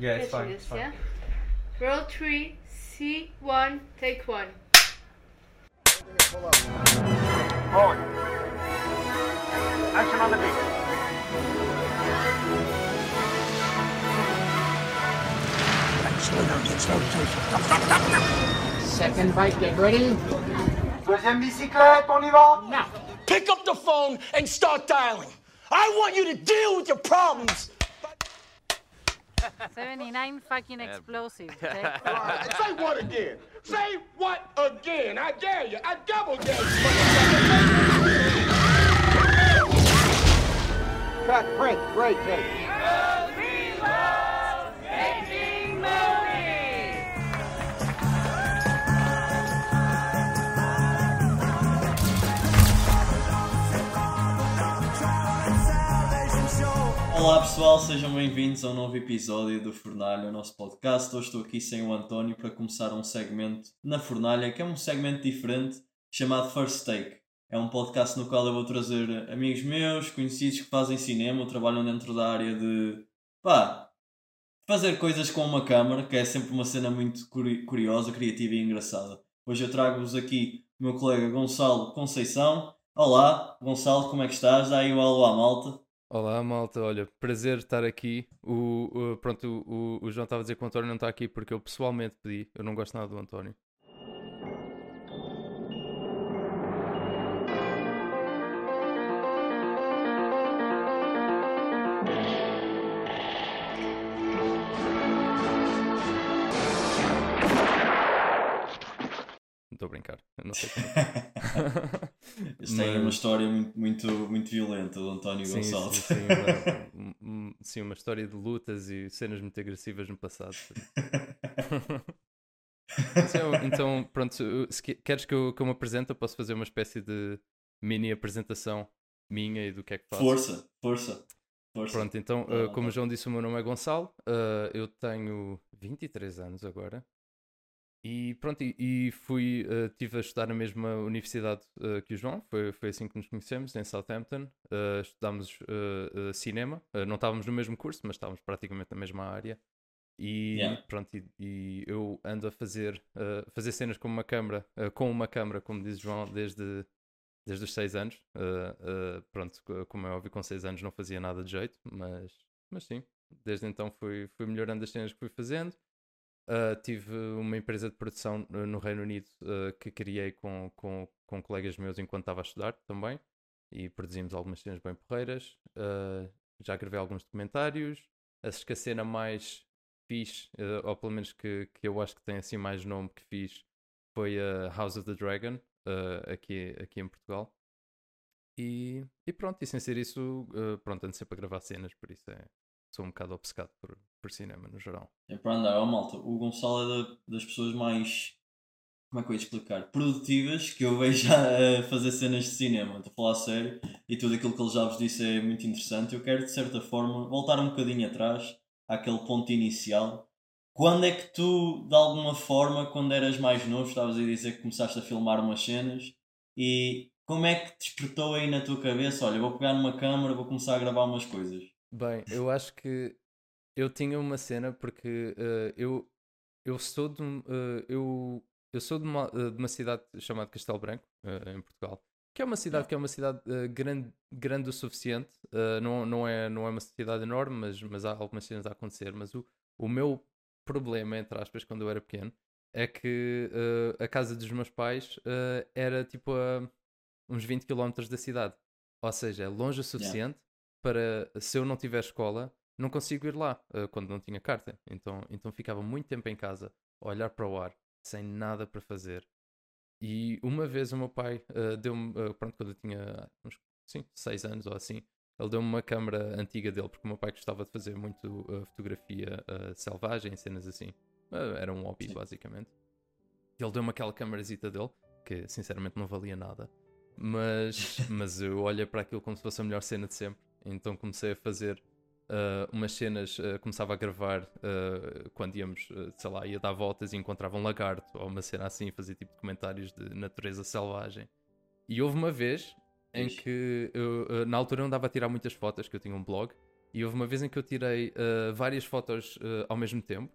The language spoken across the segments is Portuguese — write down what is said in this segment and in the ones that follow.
Yeah, it's fine. It's fine. yeah? Roll three, C one, take one. Rolling. Action on the beat. Second bite, get ready. Deuxième bicyclette, on y va Now. Pick up the phone and start dialing. I want you to deal with your problems. 79 fucking explosives. Okay? Say what again? Say what again? I dare you. I double dare you. Cut, print, great take. Olá pessoal, sejam bem-vindos a um novo episódio do Fornalha, o nosso podcast. Hoje estou aqui sem o António para começar um segmento na Fornalha, que é um segmento diferente chamado First Take. É um podcast no qual eu vou trazer amigos meus, conhecidos que fazem cinema ou trabalham dentro da área de pá, fazer coisas com uma câmara, que é sempre uma cena muito curi- curiosa, criativa e engraçada. Hoje eu trago-vos aqui o meu colega Gonçalo Conceição. Olá, Gonçalo, como é que estás? Dá aí o alô à malta. Olá, malta. Olha, prazer estar aqui. O, o- pronto, o, o João estava a dizer que o António não está aqui porque eu pessoalmente pedi. Eu não gosto nada do António. Estou a brincar. Eu não sei como. Isto tem uma Mas- história muito, muito, muito violenta do António Sim, Gonçalves. sim, sim, uma, um- um- sim, uma história de lutas e cenas muito agressivas no passado. Então, então, pronto, se que- queres que eu, que eu me apresente, eu posso fazer uma espécie de mini apresentação minha e do que é que faço. força, força, força. Pronto, então, uh, como o João disse, o meu nome é Gonçalo, uh, eu tenho 23 anos agora. E pronto, e, e fui, uh, estive a estudar na mesma universidade uh, que o João, foi, foi assim que nos conhecemos, em Southampton. Uh, estudámos cinema, não estávamos no mesmo curso, mas estávamos praticamente na mesma área. E Yeah. pronto, e, e eu ando a fazer, fazer cenas com uma câmara, uh, com uma câmara, como diz o João, desde, desde os 6 anos. Pronto, co- como é óbvio, com 6 anos não fazia nada de jeito, mas, mas sim, desde então fui, fui melhorando as cenas que fui fazendo. Uh, tive uma empresa de produção uh, no Reino Unido uh, que criei com, com, com colegas meus enquanto estava a estudar também e produzimos algumas cenas bem porreiras. Uh, já gravei alguns documentários. Acho que a cena mais uh, ou pelo menos que, que eu acho que tem assim mais nome que fiz, foi a House of the Dragon, aqui, aqui em Portugal. E, e pronto, e sem ser isso, pronto, ando sempre a gravar cenas, por isso é, sou um bocado obcecado por, por cinema no geral. É para andar, ó malta. O Gonçalo é da- das pessoas mais. Como é que eu ia explicar? Produtivas que eu vejo a fazer cenas de cinema. Estou a falar sério. E tudo aquilo que ele já vos disse é muito interessante. Eu quero, de certa forma, voltar um bocadinho atrás, àquele ponto inicial. Quando é que tu, de alguma forma, quando eras mais novo, estavas a dizer que começaste a filmar umas cenas e como é que despertou aí na tua cabeça? Olha, vou pegar numa câmera, vou começar a gravar umas coisas. Bem, eu acho que eu tinha uma cena porque eh, eu, eu sou de, eh, eu, eu sou de uma, eh, de uma cidade chamada Castelo Branco, eh, em Portugal, que é uma cidade que é uma cidade grande, grande o suficiente, não, não, é, não é uma cidade enorme, mas, mas há algumas cenas a acontecer, mas o, o meu problema, entre aspas, quando eu era pequeno, é que a casa dos meus pais era tipo a uns 20 km da cidade. Ou seja, é longe o suficiente para, se eu não tiver escola, não consigo ir lá eh, quando não tinha carta. Então, então ficava muito tempo em casa a olhar para o ar, sem nada para fazer. E uma vez o meu pai eh, deu-me, eh, pronto, quando eu tinha uns sim, 6 anos ou assim, ele deu-me uma câmera antiga dele, porque o meu pai gostava de fazer muito fotografia selvagem, cenas assim. Era um hobby, Sim. basicamente. Ele deu-me aquela câmarazita dele, que sinceramente não valia nada. Mas, mas eu olhei para aquilo como se fosse a melhor cena de sempre. Então comecei a fazer ah, umas cenas, ah, começava a gravar ah, quando íamos, sei lá, ia dar voltas e encontrava um lagarto ou uma cena assim, fazia tipo comentários de natureza selvagem. E houve uma vez em Fixe. que eu, na altura eu andava a tirar muitas fotos, que eu tinha um blog, E houve uma vez em que eu tirei uh, várias fotos uh, ao mesmo tempo.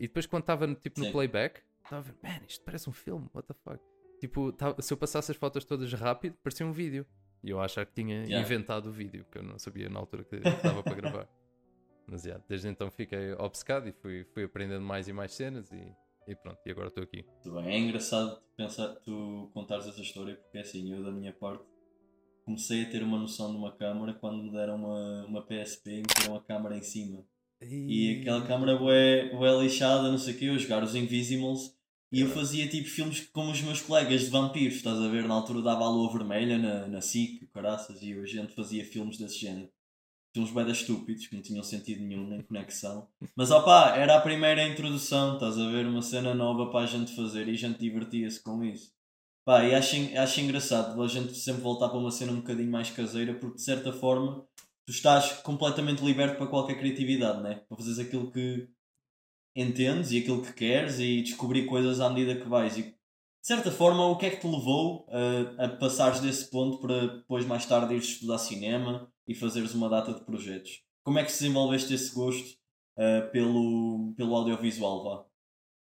E depois, quando estava tipo, no Sim. playback, estava a ver, man, isto parece um filme, what the fuck. Tipo, se eu passasse as fotos todas rápido, parecia um vídeo. E eu achava que tinha Yeah. inventado o vídeo, que eu não sabia na altura que estava para gravar. Mas yeah, desde então fiquei obcecado e fui, fui aprendendo mais e mais cenas e, e pronto, e agora estou aqui. Muito bem. É engraçado pensar, tu contares essa história porque assim, eu da minha parte comecei a ter uma noção de uma câmara quando me deram uma, uma PSP e meteram a câmara em cima. E aquela câmara bué lixada, não sei o quê, eu jogar os Invisimals e eu fazia tipo filmes como os meus colegas de vampiros, estás a ver? Na altura dava a lua vermelha na, na SIC, caraças, e a gente fazia filmes desse género. Filmes das estúpidos, que não tinham sentido nenhum, nem conexão. Mas opá, era a primeira introdução, estás a ver? Uma cena nova para a gente fazer e a gente divertia-se com isso. Pá, e acho, acho engraçado a gente sempre voltar para uma cena um bocadinho mais caseira, porque de certa forma tu estás completamente liberto para qualquer criatividade, né? Para fazeres aquilo que entendes e aquilo que queres e descobrir coisas à medida que vais. E de certa forma, o que é que te levou a, a passares desse ponto para depois mais tarde ires estudar cinema e fazeres uma data de projetos? Como é que desenvolveste esse gosto ah, pelo, pelo audiovisual, vá?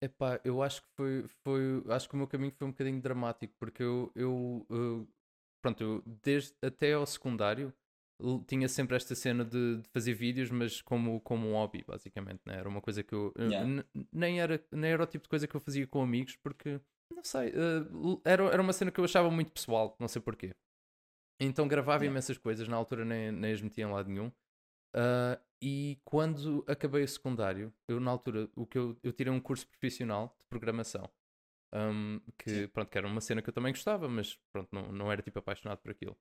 Epá, eu acho que foi, foi. Acho que o meu caminho foi um bocadinho dramático, porque eu. eu uh, pronto, eu desde até ao secundário tinha sempre esta cena de, de fazer vídeos, mas como, como um hobby, basicamente. Né? Era uma coisa que eu. Yeah. nem, era, nem era o tipo de coisa que eu fazia com amigos, porque. Não sei. uh, era, era uma cena que eu achava muito pessoal, não sei porquê. Então gravava Yeah. imensas coisas, na altura nem, nem as metia em lado nenhum. Ah, e quando acabei o secundário, eu na altura, o que eu, eu tirei um curso profissional de programação. Um, que, pronto, que era uma cena que eu também gostava, mas pronto, não, não era tipo apaixonado por aquilo.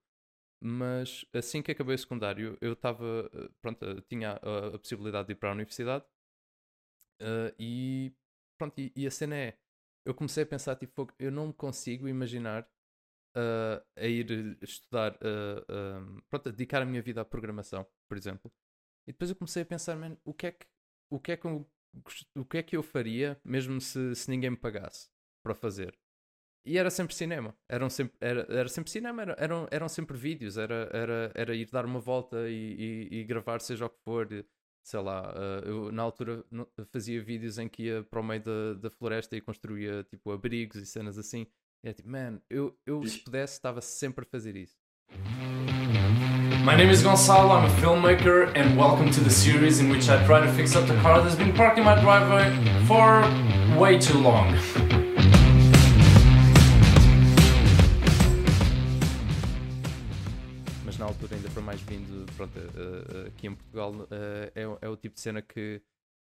Mas assim que acabei o secundário, eu estava, eh, pronto, eu tinha a, a possibilidade de ir para a universidade ah, e pronto, e, e a cena é, eu comecei a pensar, tipo, "Fogo, eu não consigo imaginar ah, a ir estudar, ah, pronto, a dedicar a minha vida à programação, por exemplo. E depois eu comecei a pensar, man, o que é que, o que é que, eu, o que é que eu faria mesmo se, se ninguém me pagasse para fazer? E era sempre cinema, eram sempre, era, era sempre cinema, era- eram, eram sempre vídeos, era, era, era ir dar uma volta e, e, e gravar seja o que for, sei lá, ah, eu na altura fazia vídeos em que ia para o meio da, da floresta e construía tipo abrigos e cenas assim, e é tipo, man, eu, eu se pudesse estava sempre a fazer isso. My name is Gonçalo, I'm a filmmaker, and welcome to the series in which I try to fix up the car that's been parked in my driveway for way too long. Mais vindo pronto, eh, aqui em Portugal eh, é, o- é o tipo de cena que,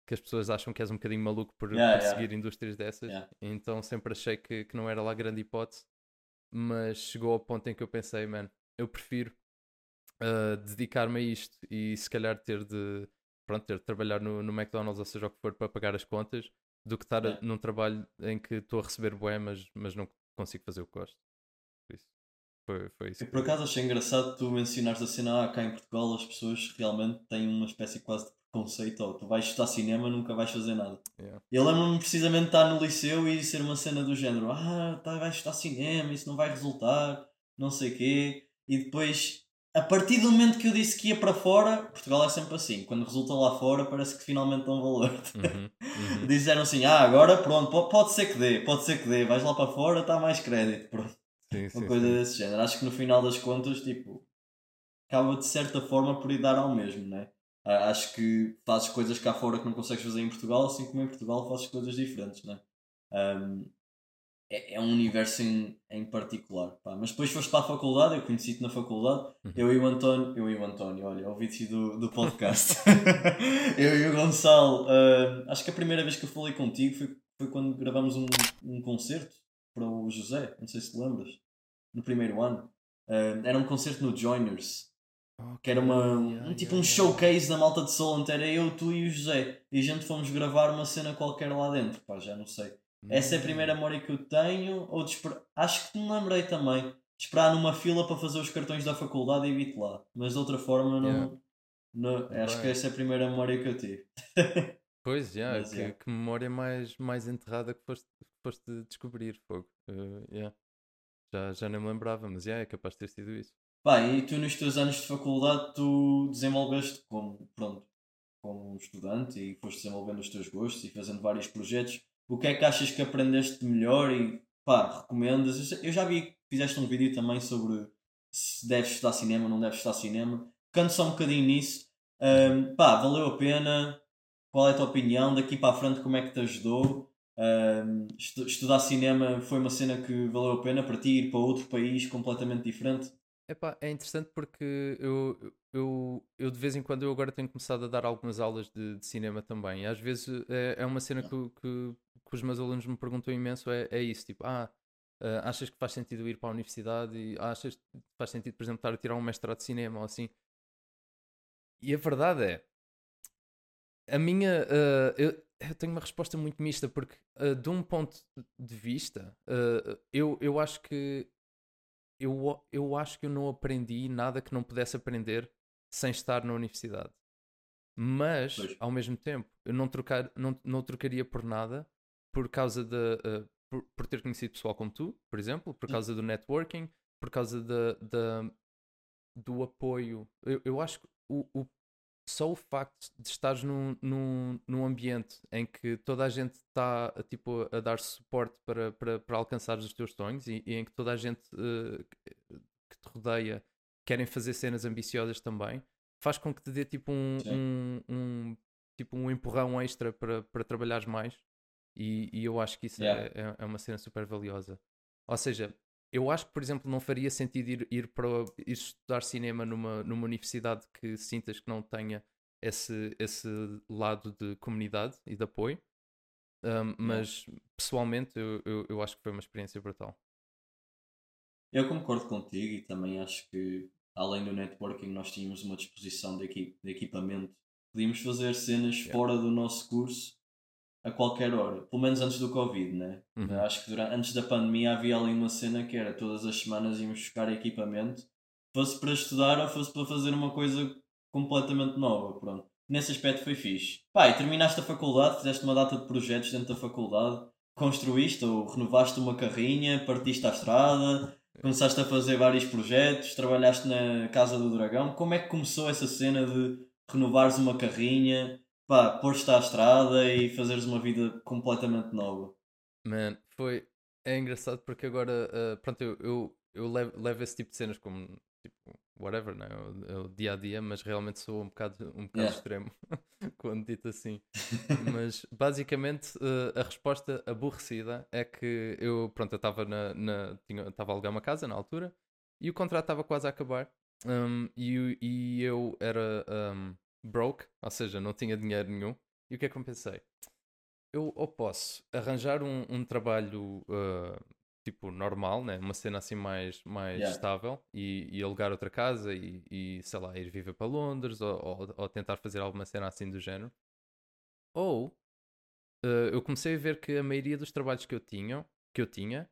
que as pessoas acham que és um bocadinho maluco por, Yeah, por yeah. seguir indústrias dessas Yeah. então sempre achei que, que não era lá grande hipótese mas chegou ao ponto em que eu pensei man, eu prefiro eh, dedicar-me a isto e se calhar ter de pronto, ter de trabalhar no, no McDonald's ou seja o que for para pagar as contas do que estar a- num trabalho em que estou a receber bué mas, mas não consigo fazer o que gosto por isso foi, foi isso Eu por acaso achei engraçado tu mencionares a cena ah, cá em Portugal as pessoas realmente têm uma espécie quase de preconceito ou tu vais estudar cinema nunca vais fazer nada. Yeah. Eu lembro-me precisamente de estar no liceu e ser uma cena do género ah, tá, vais estudar cinema, isso não vai resultar, não sei quê. E depois, a partir do momento que eu disse que ia para fora, Portugal é sempre assim, quando resulta lá fora parece que finalmente dão valor. Uhum, uhum. Disseram assim, ah, agora pronto, po- pode ser que dê, pode ser que dê, vais lá para fora, está mais crédito, pronto Sim, sim, uma coisa sim. desse género. Acho que no final das contas, tipo, acaba de certa forma por ir dar ao mesmo, né? Acho que fazes coisas cá fora que não consegues fazer em Portugal, assim como em Portugal fazes coisas diferentes, né? Ahm, é, é um universo em, em particular. pá. Mas depois foste para a faculdade, eu conheci-te na faculdade, Uhum. eu e o António, eu e o António, olha, o vídeo do, do podcast. eu e o Gonçalo, ah, acho que a primeira vez que eu falei contigo foi, foi quando gravamos um, um concerto para o José, não sei se te lembras, no primeiro ano. Ah, era um concerto no Joiners, que era uma, um, Yeah, tipo yeah, um yeah. showcase da malta de Solent, era eu, tu e o José, e a gente fomos gravar uma cena qualquer lá dentro, pá, já não sei. Essa é a primeira memória que eu tenho, ou esper- acho que me lembrei também, de esperar numa fila para fazer os cartões da faculdade e vir lá, mas de outra forma não, Yeah. não- acho que essa é a primeira memória que eu tive. Pois, já, Mas, que, yeah. que memória mais, mais enterrada que foste, foste descobrir, fogo. Eh, yeah. já, já nem me lembrava, mas yeah, é capaz de ter sido isso. Pá, e tu nos teus anos de faculdade tu desenvolveste como, pronto, como estudante e foste desenvolvendo os teus gostos e fazendo vários projetos. O que é que achas que aprendeste melhor e pá, recomendas? Eu já vi que fizeste um vídeo também sobre se deves estudar cinema ou não deves estudar cinema. Canto só um bocadinho nisso. Ahm, pá, valeu a pena? Qual é a tua opinião? Daqui para a frente como é que te ajudou? Estu- estudar cinema foi uma cena que valeu a pena para ti ir para outro país completamente diferente? Epá, é interessante porque eu, eu, eu de vez em quando eu agora tenho começado a dar algumas aulas de, de cinema também. E às vezes é, é uma cena que, que, que os meus alunos me perguntam imenso, é, é isso, tipo, ah, ah, achas que faz sentido ir para a universidade e achas que faz sentido, por exemplo, estar a tirar um mestrado de cinema ou assim? E a verdade é, a minha, ah, eu, eu tenho uma resposta muito mista porque ah, de um ponto de vista, ah, eu, eu acho que eu, eu acho que eu não aprendi nada que não pudesse aprender sem estar na universidade. Mas, ao mesmo tempo, eu não, trocar, não, não trocaria por nada por causa de. uh, por, por ter conhecido pessoal como tu, por exemplo, por causa do networking, por causa da, do apoio. Eu, eu acho que o, o, só o facto de estares num, num, num ambiente em que toda a gente está tipo, a dar suporte para, para, para alcançar os teus sonhos e, e em que toda a gente uh, que te rodeia querem fazer cenas ambiciosas também, faz com que te dê tipo um, um, um- tipo um empurrão extra para, para trabalhares mais. E, e eu acho que isso Yeah. é, é, é uma cena super valiosa. Ou seja, eu acho que, por exemplo, não faria sentido ir, ir para ir estudar cinema numa, numa universidade que sintas que não tenha esse, esse lado de comunidade e de apoio. Um, mas pessoalmente eu, eu, eu acho que foi uma experiência brutal. Eu concordo contigo e também acho que, além do networking, nós tínhamos uma disposição de, de equipamento. Podíamos fazer cenas Yeah. fora do nosso curso a qualquer hora, pelo menos antes do Covid, né? Uhum. Acho que durante, antes da pandemia havia ali uma cena que era todas as semanas íamos buscar equipamento, fosse para estudar ou fosse para fazer uma coisa completamente nova. Pronto. Nesse aspecto foi fixe. Pá, e terminaste a faculdade, fizeste uma data de projetos dentro da faculdade, construíste ou renovaste uma carrinha, partiste à estrada, começaste a fazer vários projetos, trabalhaste na Casa do Dragão. Como é que começou essa cena de renovares uma carrinha, pá, pôr-te à estrada e fazeres uma vida completamente nova? Man, foi. É engraçado porque agora, uh, pronto, eu, eu, eu levo, levo esse tipo de cenas como, tipo, whatever, né? É o, é o dia a dia, mas realmente sou um bocado, um bocado Yeah. extremo quando dito assim. mas basicamente uh, a resposta aborrecida é que eu, pronto, eu estava na, na, tinha- estava a alugar uma casa na altura e o contrato estava quase a acabar um, e, e eu era um, broke, ou seja, não tinha dinheiro nenhum. E o que é que eu pensei? eu ou posso arranjar um, um trabalho uh, tipo normal, né? uma cena assim mais, mais Yeah. estável e, e alugar outra casa e, e sei lá, ir viver para Londres ou, ou, ou tentar fazer alguma cena assim do género. Ou uh, eu comecei a ver que a maioria dos trabalhos que eu tinha, que eu tinha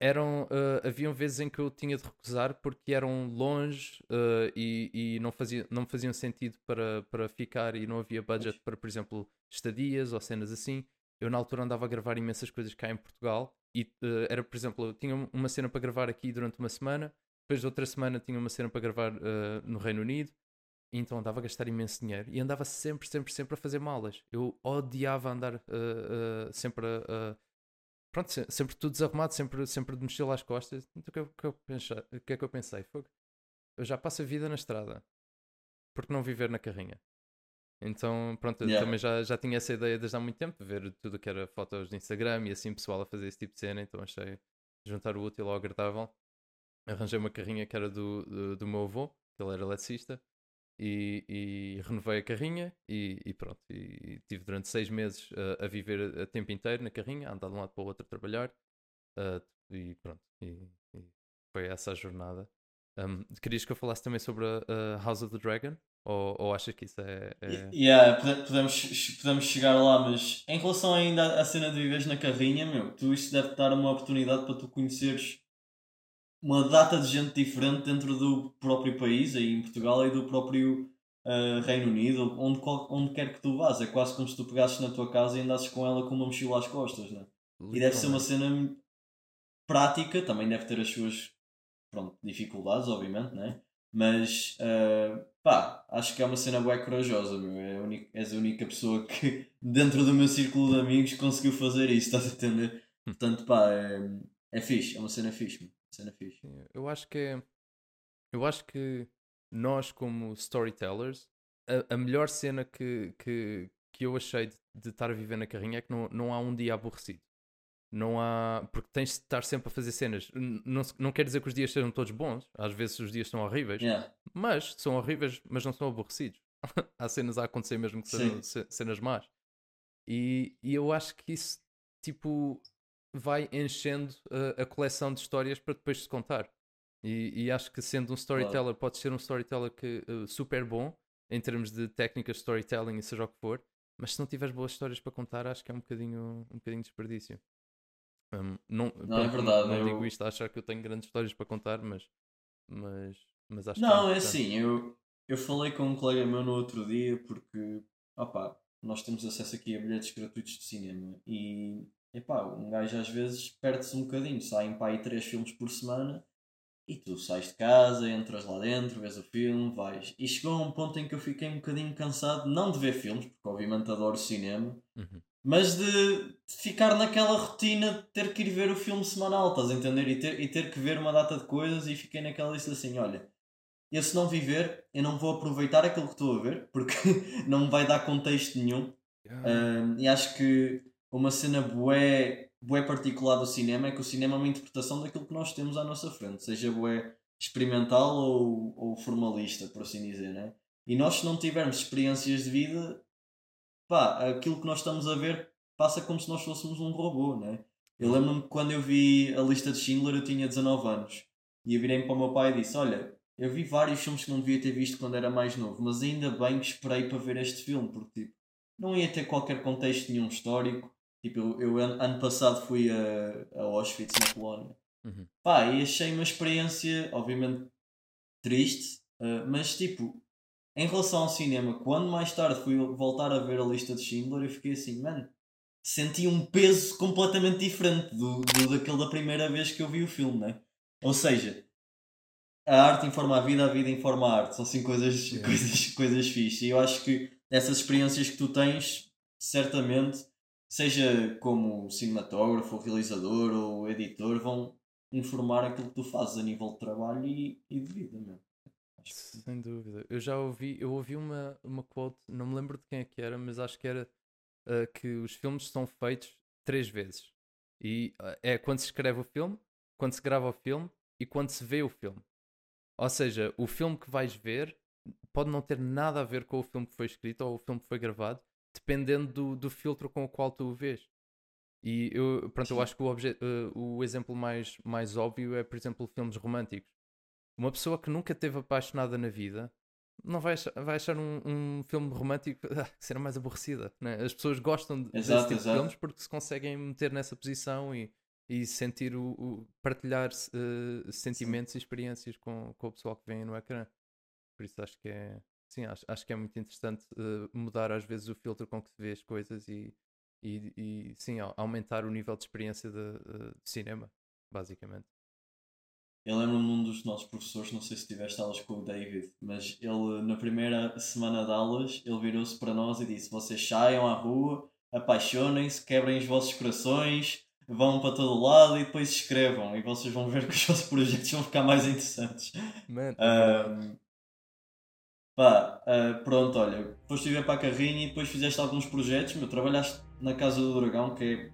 eram uh, haviam vezes em que eu tinha de recusar porque eram longe uh, e, e não, fazia, não me faziam sentido para, para ficar e não havia budget para, por exemplo, estadias ou cenas assim. Eu na altura andava a gravar imensas coisas cá em Portugal e uh, era, por exemplo, eu tinha uma cena para gravar aqui durante uma semana, depois outra semana tinha uma cena para gravar no Reino Unido, então andava a gastar imenso dinheiro e andava sempre, sempre, sempre a fazer malas. Eu odiava andar sempre a. pronto, se- sempre tudo desarrumado, sempre, sempre de mochila às costas. Então o que, é que eu pensei? O que é que eu pensei? Fogo. Eu já passo a vida na estrada, porque não viver na carrinha? Então, pronto, eu Yeah. também já, já tinha essa ideia desde há muito tempo, de ver tudo o que era fotos de Instagram e assim pessoal a fazer esse tipo de cena, então achei juntar o útil ao agradável. Arranjei uma carrinha que era do, do, do meu avô, que ele era eletricista, e, e renovei a carrinha e, e pronto. E, e tive durante seis meses uh, a viver a tempo inteiro na carrinha, a andar de um lado para o outro a trabalhar, uh, e pronto. E, foi essa a jornada. Um, querias que eu falasse também sobre a, a House of the Dragon? Ou, ou achas que isso é. é... Yeah, pode- podemos, podemos chegar lá, mas em relação ainda à cena de viveres na carrinha, meu, tu isso deve dar uma oportunidade para tu conheceres uma data de gente diferente dentro do próprio país, aí em Portugal e do próprio ah, Reino Unido, onde, onde quer que tu vás. É quase como se tu pegasses na tua casa e andasses com ela com uma mochila às costas, né? E deve ser uma cena prática, também deve ter as suas pronto, dificuldades, obviamente, né? Mas, uh, pá, acho que é uma cena bem corajosa, meu. É a única, és a única pessoa que, dentro do meu círculo de amigos, conseguiu fazer isso, estás a entender? Portanto, pá, é, é fixe, é uma cena fixe, meu. Cena fixe. Eu acho que é. Eu acho que nós, como storytellers, a, a melhor cena que, que, que eu achei de, de estar a viver na carrinha é que não, não há um dia aborrecido. Não há. Porque tens de estar sempre a fazer cenas. Não, não quer dizer que os dias sejam todos bons. Às vezes os dias são horríveis. Yeah. Mas são horríveis, mas não são aborrecidos. Há cenas a acontecer mesmo que sejam ce- cenas más. E, e eu acho que isso, tipo, vai enchendo a, a coleção de histórias para depois se contar. E, e acho que sendo um storyteller, pode ser um storyteller que, eh, super bom em termos de técnicas de storytelling e seja o que for, mas se não tiveres boas histórias para contar, acho que é um bocadinho, um bocadinho de desperdício. Um, não, Não, é verdade, Não, eu- digo isto a achar que eu tenho grandes histórias para contar, mas, mas, mas acho Não, que é importante. assim, eu, eu falei com um colega meu no outro dia porque, opá, nós temos acesso aqui a bilhetes gratuitos de cinema e, epá, um gajo às vezes perde-se um bocadinho, saem para aí três filmes por semana e tu sais de casa, entras lá dentro, vês o filme, vais. E chegou a um ponto em que eu fiquei um bocadinho cansado, não de ver filmes, porque obviamente adoro cinema, Uhum. mas de de ficar naquela rotina de ter que ir ver o filme semanal, estás a entender? E ter, e ter que ver uma data de coisas e fiquei naquela lista assim, olha, eu se não viver, eu não vou aproveitar aquilo que estou a ver, porque não me vai dar contexto nenhum. Yeah. Um, e acho que uma cena bué, bué particular do cinema é que o cinema é uma interpretação daquilo que nós temos à nossa frente, seja bué experimental ou, ou formalista, por assim dizer, né? E nós se não tivermos experiências de vida, pá, aquilo que nós estamos a ver passa como se nós fôssemos um robô, né? Eu lembro-me que quando eu vi a lista de Schindler eu tinha 19 anos e eu virei para o meu pai e disse, olha, eu vi vários filmes que não devia ter visto quando era mais novo, mas ainda bem que esperei para ver este filme, porque tipo, não ia ter qualquer contexto nenhum histórico. Tipo, eu, eu ano, passado fui a, a Auschwitz, na Polónia. Uhum. Pá, e achei uma experiência, obviamente, triste, eh, mas tipo, em relação ao cinema, quando mais tarde fui voltar a ver a lista de Schindler, eu fiquei assim, mano, senti um peso completamente diferente do, do daquele da primeira vez que eu vi o filme, né? Ou seja, a arte informa a vida, a vida informa a arte. São assim coisas, Yeah. coisas, coisas fixe. E eu acho que essas experiências que tu tens, certamente, seja como cinematógrafo, realizador ou editor, vão informar aquilo que tu fazes a nível de trabalho e, e de vida, que Sem dúvida. Eu já ouvi, eu ouvi uma, uma quote, não me lembro de quem é que era, mas acho que era ah, que os filmes são feitos três vezes. E ah, é quando se escreve o filme, quando se grava o filme e quando se vê o filme. Ou seja, o filme que vais ver pode não ter nada a ver com o filme que foi escrito ou o filme que foi gravado, dependendo do, do filtro com o qual tu o vês. E eu, pronto, eu Sim. acho que o, eh, o exemplo mais, mais óbvio é, por exemplo, filmes românticos. Uma pessoa que nunca teve apaixonada na vida não vai achar, vai achar um, um filme romântico ah, que será mais aborrecida. Né? As pessoas gostam de- desse Exato, tipo exato. de filmes porque se conseguem meter nessa posição e, e sentir o, o- partilhar eh, sentimentos e experiências com, com o pessoal que vem no ecrã. Por isso acho que é sim, acho, acho que é muito interessante eh, mudar às vezes o filtro com que se vê as coisas e, e, e sim, au- aumentar o nível de experiência de, eh, de cinema, basicamente. Eu lembro-me de um dos nossos professores, não sei se tiveste aulas com o David, mas ele na primeira semana de aulas, ele virou-se para nós e disse, vocês saiam à rua, apaixonem-se, quebrem os vossos corações, vão para todo lado e depois escrevam e vocês vão ver que os vossos projetos vão ficar mais interessantes. Man, Ahm, pá, ah, pronto, olha, depois estive para a carrinha e depois fizeste alguns projetos, meu, trabalhaste na Casa do Dragão, que é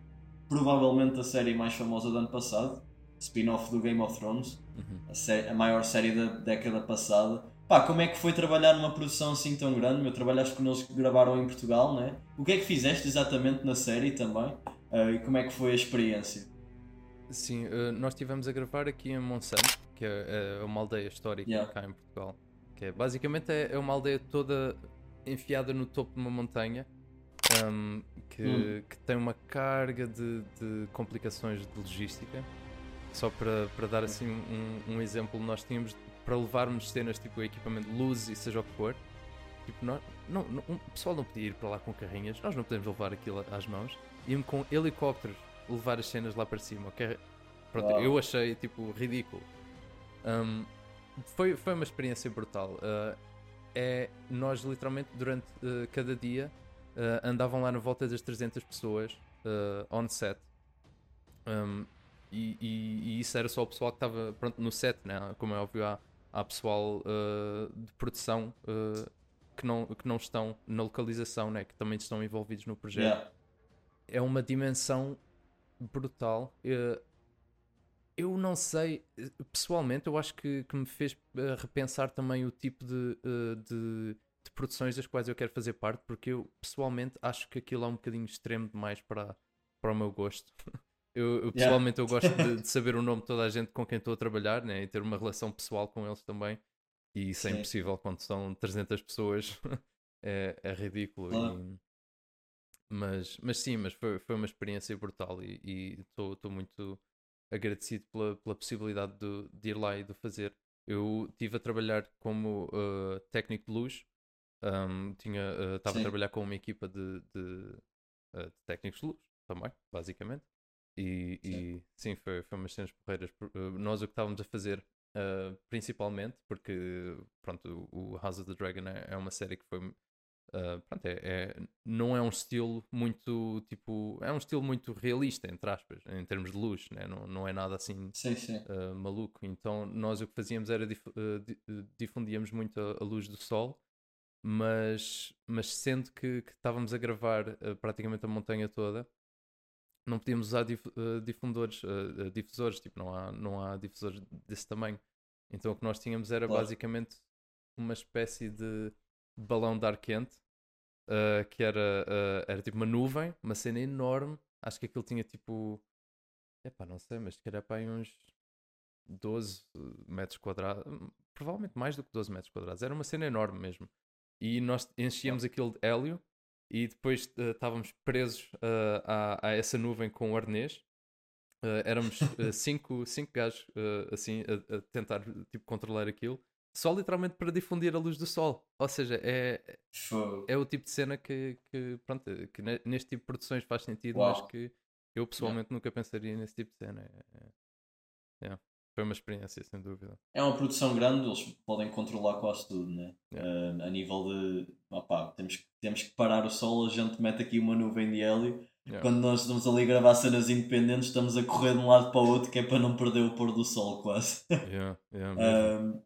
provavelmente a série mais famosa do ano passado, spin-off do Game of Thrones, Uhum. a, a maior série da década passada. Pá, como é que foi trabalhar numa produção assim tão grande? Meu, trabalhaste com eles que gravaram em Portugal, né? O que é que fizeste exatamente na série também? Ah, e como é que foi a experiência? Sim, eh, nós estivemos a gravar aqui em Monsanto, que é, é uma aldeia histórica Yeah. cá em Portugal. Que é, basicamente é, é uma aldeia toda enfiada no topo de uma montanha ahm, que, Hum. que tem uma carga de, de complicações de logística. Só para, para dar assim um, um exemplo, nós tínhamos para levarmos cenas tipo equipamento luz e seja o que for. Tipo, nós, não, não- o pessoal não podia ir para lá com carrinhas, nós não podemos levar aquilo às mãos. Íamos com helicópteros levar as cenas lá para cima. ok? Pronto, Uau. eu achei tipo ridículo. Um, foi, foi uma experiência brutal. Uh, é, nós literalmente durante uh, cada dia uh, andavam lá na volta das 300 pessoas on set. Um, e, e, e isso era só o pessoal que estava pronto, no set, né? como é óbvio, há, há pessoal de produção que, não, que não estão na localização, né? que também estão envolvidos no projeto. Yeah. É uma dimensão brutal. Eu não sei, pessoalmente, eu acho que, que me fez uh, repensar também o tipo de, uh, de, de produções das quais eu quero fazer parte, porque eu pessoalmente acho que aquilo é um bocadinho extremo demais para, para o meu gosto. Eu, eu, pessoalmente eu gosto de, de saber o nome de toda a gente com quem estou a trabalhar né, e ter uma relação pessoal com eles também. E isso é Sim. impossível quando são 300 pessoas. é, é ridículo. Claro. E- mas, mas sim, mas foi, foi uma experiência brutal e estou muito agradecido pela, pela possibilidade de, de ir lá e de fazer. Eu estive a trabalhar como uh, técnico de luz, um, tinha, uh, estava a Sim. trabalhar com uma equipa de, de, uh, de técnicos de luz também, basicamente. E Sim. e, sim, foi, foi umas cenas porreiras. Por- uh, Nós o que estávamos a fazer, uh, principalmente, porque pronto, o o House of the Dragon é, é uma série que foi. Uh, pronto, é, é- não é um estilo muito tipo. É um estilo muito realista, entre aspas, em termos de luz, né? não, não é nada assim Sim, sim. uh, maluco. Então nós o que fazíamos era dif- uh, di- difundíamos muito a, a luz do sol, mas, mas sendo que, que estávamos a gravar praticamente a montanha toda, não podíamos usar dif- difundores, difusores, tipo, não há, não há difusores desse tamanho. Então o que nós tínhamos era Claro. basicamente uma espécie de balão de ar quente, uh, que era, uh, era tipo uma nuvem, uma cena enorme. Acho que aquilo tinha tipo. Epá, não sei, mas se calhar para aí uns 12 metros quadrados, provavelmente mais do que 12 metros quadrados. Era uma cena enorme mesmo. E nós enchíamos aquilo de hélio e depois eh, estávamos presos a, a essa nuvem com o arnês. Éramos cinco, cinco gajos assim a, a tentar tipo, controlar aquilo, só literalmente para difundir a luz do sol. Ou seja, é, é o tipo de cena que, que, pronto, que ne- neste tipo de produções faz sentido, Uau. mas que eu pessoalmente nunca pensaria nesse tipo de cena. É- é- é. Foi uma experiência, sem dúvida. É uma produção grande, eles podem controlar quase tudo, né? Yeah. Ah, a nível de. opá, temos, que- temos que parar o sol, a gente mete aqui uma nuvem de hélio. Yeah. Quando nós estamos ali a gravar cenas independentes, estamos a correr de um lado para o outro, que é para não perder o pôr do sol, quase. Yeah, yeah, mesmo.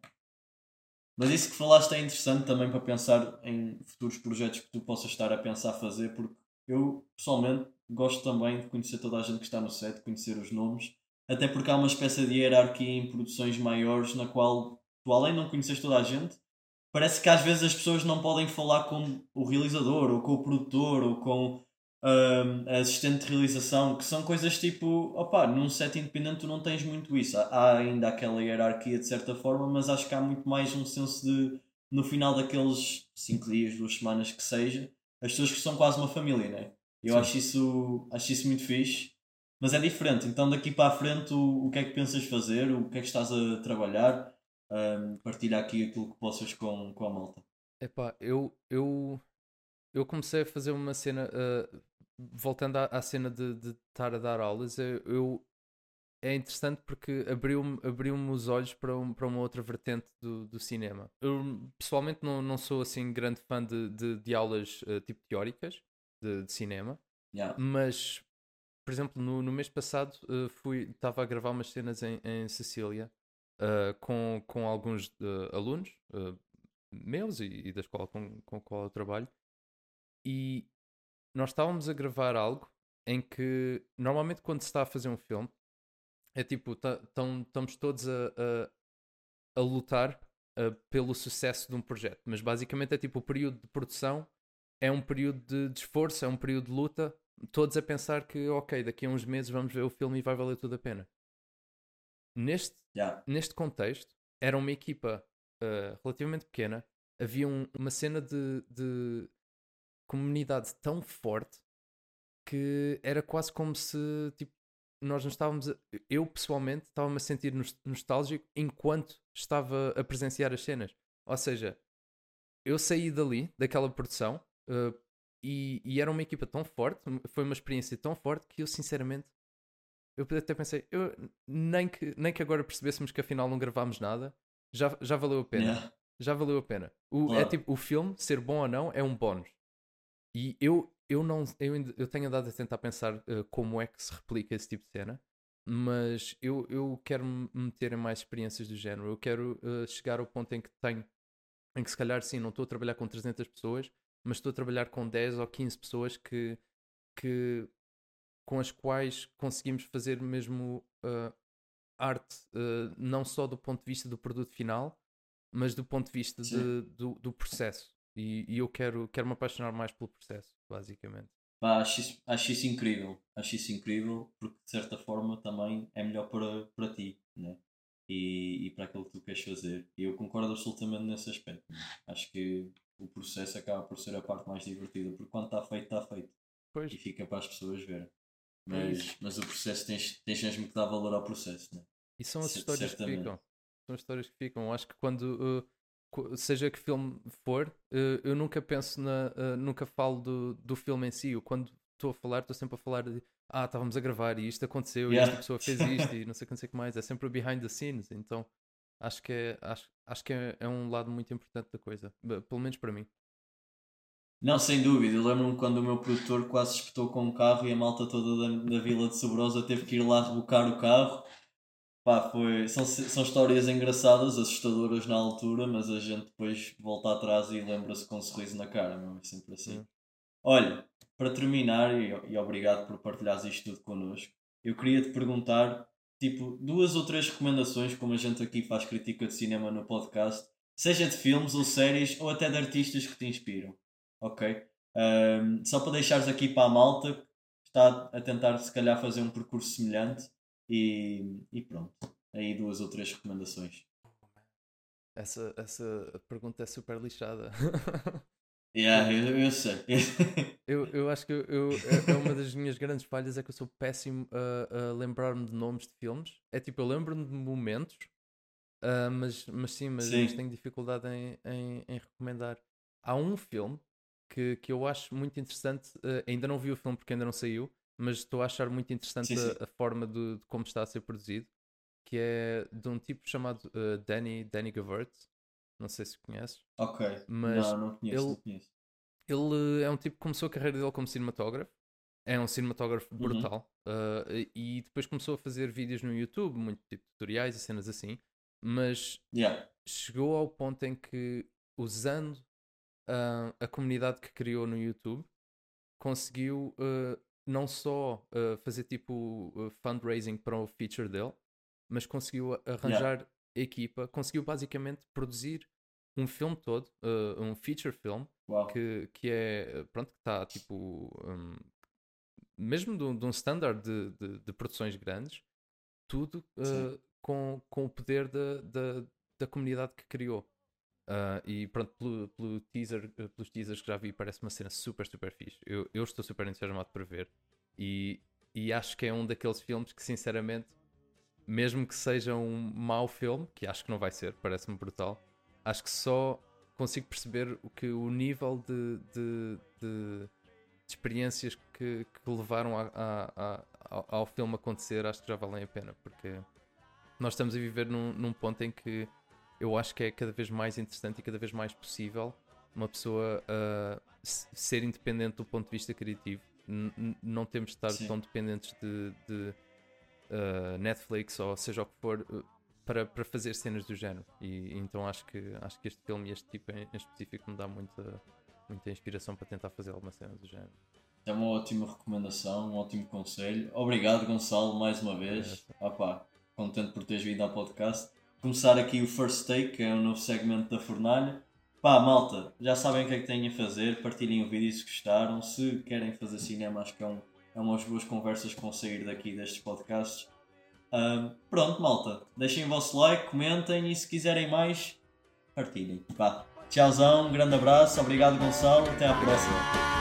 Mas isso que falaste é interessante também para pensar em futuros projetos que tu possas estar a pensar fazer, porque eu pessoalmente gosto também de conhecer toda a gente que está no set, conhecer os nomes, até porque há uma espécie de hierarquia em produções maiores na qual tu, além de não conheces toda a gente, parece que às vezes as pessoas não podem falar com o realizador, ou com o produtor, ou com um, a assistente de realização, que são coisas tipo, opá, num set independente tu não tens muito isso. Há, há ainda aquela hierarquia de certa forma, mas acho que há muito mais um senso de, no final daqueles 5 dias, 2 semanas que seja, as pessoas que são quase uma família, né? Eu Sim. acho isso, acho isso muito fixe, mas é diferente. Então daqui para a frente, o, o que é que pensas fazer? O que é que estás a trabalhar? Um, partilha aqui aquilo que possas com, com a malta. Epá, eu, eu, eu comecei a fazer uma cena, uh, voltando à, à cena de, de estar a dar aulas, eu, eu- é interessante porque abriu-me abriu os olhos para, um- para uma outra vertente do, do cinema. Eu pessoalmente não, não sou assim grande fã de, de, de aulas uh, tipo teóricas de, de cinema, Yeah. mas por exemplo, no, no mês passado uh, fui, estava a gravar umas cenas em, em Sicília uh, com, com alguns alunos meus e, e da escola com, com a qual eu trabalho e nós estávamos a gravar algo em que normalmente quando se está a fazer um filme é tipo, estamos todos a, a, a lutar uh, pelo sucesso de um projeto, mas basicamente é tipo o período de produção é um período de, de esforço, é um período de luta, todos a pensar que ok, daqui a uns meses vamos ver o filme e vai valer tudo a pena. Neste, Yeah. neste contexto, era uma equipa uh, relativamente pequena, havia um- uma cena de, de comunidade tão forte que era quase como se tipo, nós não estávamos a- eu pessoalmente estava-me a sentir nos- nostálgico enquanto estava a presenciar as cenas. Ou seja, eu saí dali, daquela produção, uh, e, e era uma equipa tão forte, foi uma experiência tão forte que eu sinceramente eu até pensei, eu, nem, que, nem que agora percebêssemos que afinal não gravámos nada, já, já valeu a pena. Yeah. Já valeu a pena. O, É Claro. tipo, o filme, ser bom ou não, é um bónus. E eu, eu não eu, eu tenho andado a tentar pensar eh, como é que se replica esse tipo de cena, mas eu, eu quero me meter em mais experiências do género. Eu quero eh, chegar ao ponto em que tenho, em que se calhar sim, não estou a trabalhar com 300 pessoas, mas estou a trabalhar com 10 ou 15 pessoas que, que com as quais conseguimos fazer mesmo uh, arte, uh, não só do ponto de vista do produto final, mas do ponto de vista de- do, do processo. E, e eu quero, quero me apaixonar mais pelo processo, basicamente. Pá, acho, isso, acho isso incrível. Acho isso incrível porque de certa forma também é melhor para, para ti né? e, e para aquilo que tu queres fazer. E eu concordo absolutamente nesse aspecto. né? Acho que o processo acaba por ser a parte mais divertida porque quando está feito, está feito Pois, e fica para as pessoas verem. É Mas, mas o processo tens, tens mesmo que dar valor ao processo. Né? e são as cer- histórias que certamente. ficam. São as histórias que ficam. Acho que quando, uh, seja que filme for, uh, eu nunca penso na. uh, nunca falo do, do filme em si. Eu, quando estou a falar, estou sempre a falar de. Ah, estávamos a gravar e isto aconteceu Yeah. e esta pessoa fez isto e não sei o que, não sei o que mais. É sempre o behind the scenes. Então acho que é, acho, acho que é, é um lado muito importante da coisa. Pelo menos para mim. Não, sem dúvida. Eu lembro-me quando o meu produtor quase se espetou com um carro e a malta toda da, da vila de Sobrosa teve que ir lá rebocar o carro. Pá, foi, são, são histórias engraçadas, assustadoras na altura, mas a gente depois volta atrás e lembra-se com um sorriso na cara, meu, é sempre assim. Hum. Olha, para terminar, e, e obrigado por partilhares isto tudo connosco, eu queria te perguntar, tipo, duas ou três recomendações, como a gente aqui faz crítica de cinema no podcast, seja de filmes ou séries ou até de artistas que te inspiram, ok? Ahm, só para deixares aqui para a malta que está a tentar se calhar fazer um percurso semelhante e, e pronto. Aí duas ou três recomendações. Essa, essa pergunta é super lixada. Yeah, eu, eu sei. Eu, eu acho que eu, é é uma das minhas grandes falhas é que eu sou péssimo a, a lembrar-me de nomes de filmes. É tipo, eu lembro-me de momentos, ah, mas, mas sim, mas, Sim. mas tenho dificuldade em, em, em recomendar. Há um filme que, que eu acho muito interessante, ah, ainda não vi o filme porque ainda não saiu, mas estou a achar muito interessante Sim, sim. a, a forma de, de como está a ser produzido, que é de um tipo chamado ah, Danny, Danny Gavert. Não sei se conheces. ok. Mas não, não conheço, ele- não conheço. Ele é um tipo que começou a carreira dele como cinematógrafo. É um cinematógrafo Uhum. brutal. uh, e depois começou a fazer vídeos no YouTube, muito tipo tutoriais e cenas assim. Mas Yeah. chegou ao ponto em que, usando ah, a comunidade que criou no YouTube, conseguiu ah, não só ah, fazer tipo ah, fundraising para o feature dele, mas conseguiu arranjar equipa, conseguiu basicamente produzir um filme todo, ah, um feature film, Uau. que, que é, pronto, que está tipo, hum, mesmo de, um- de um standard de, de, de produções grandes, tudo uh, com, com o poder da, da, da comunidade que criou. Uh, e pronto, pelo, pelo teaser, uh, pelos teasers que já vi, parece uma cena super, super fixe. Eu, eu estou super entusiasmado para ver. E, e acho que é um daqueles filmes que, sinceramente, mesmo que seja um mau filme, que acho que não vai ser, parece-me brutal, acho que só consigo perceber o que o nível de, de, de- de experiências que, que levaram a- a- a- ao filme acontecer, acho que já valem a pena, porque nós estamos a viver num, num ponto em que eu acho que é cada vez mais interessante e cada vez mais possível uma pessoa ah, s- ser independente do ponto de vista criativo. N- não temos de estar Sim. tão dependentes de, de, ah, Netflix ou seja o que for uh, para, para fazer cenas do género. E então acho que, acho que este filme e este tipo em, em específico me dá muita, muita inspiração para tentar fazer alguma cena do género. É uma ótima recomendação, um ótimo conselho. Obrigado, Gonçalo, mais uma vez. Opa, contente por teres vindo ao podcast. Começar aqui o First Take, que é um novo segmento da Fornalha. Pá, malta, já sabem o que é que têm a fazer. Partilhem o vídeo se gostaram. Se querem fazer cinema, acho que é, um, é umas boas conversas vão sair daqui destes podcasts. Ahm, pronto, malta. Deixem o vosso like, comentem e se quiserem mais, partilhem. Vá. Tchauzão, um grande abraço. Obrigado, Gonçalo. Até à próxima.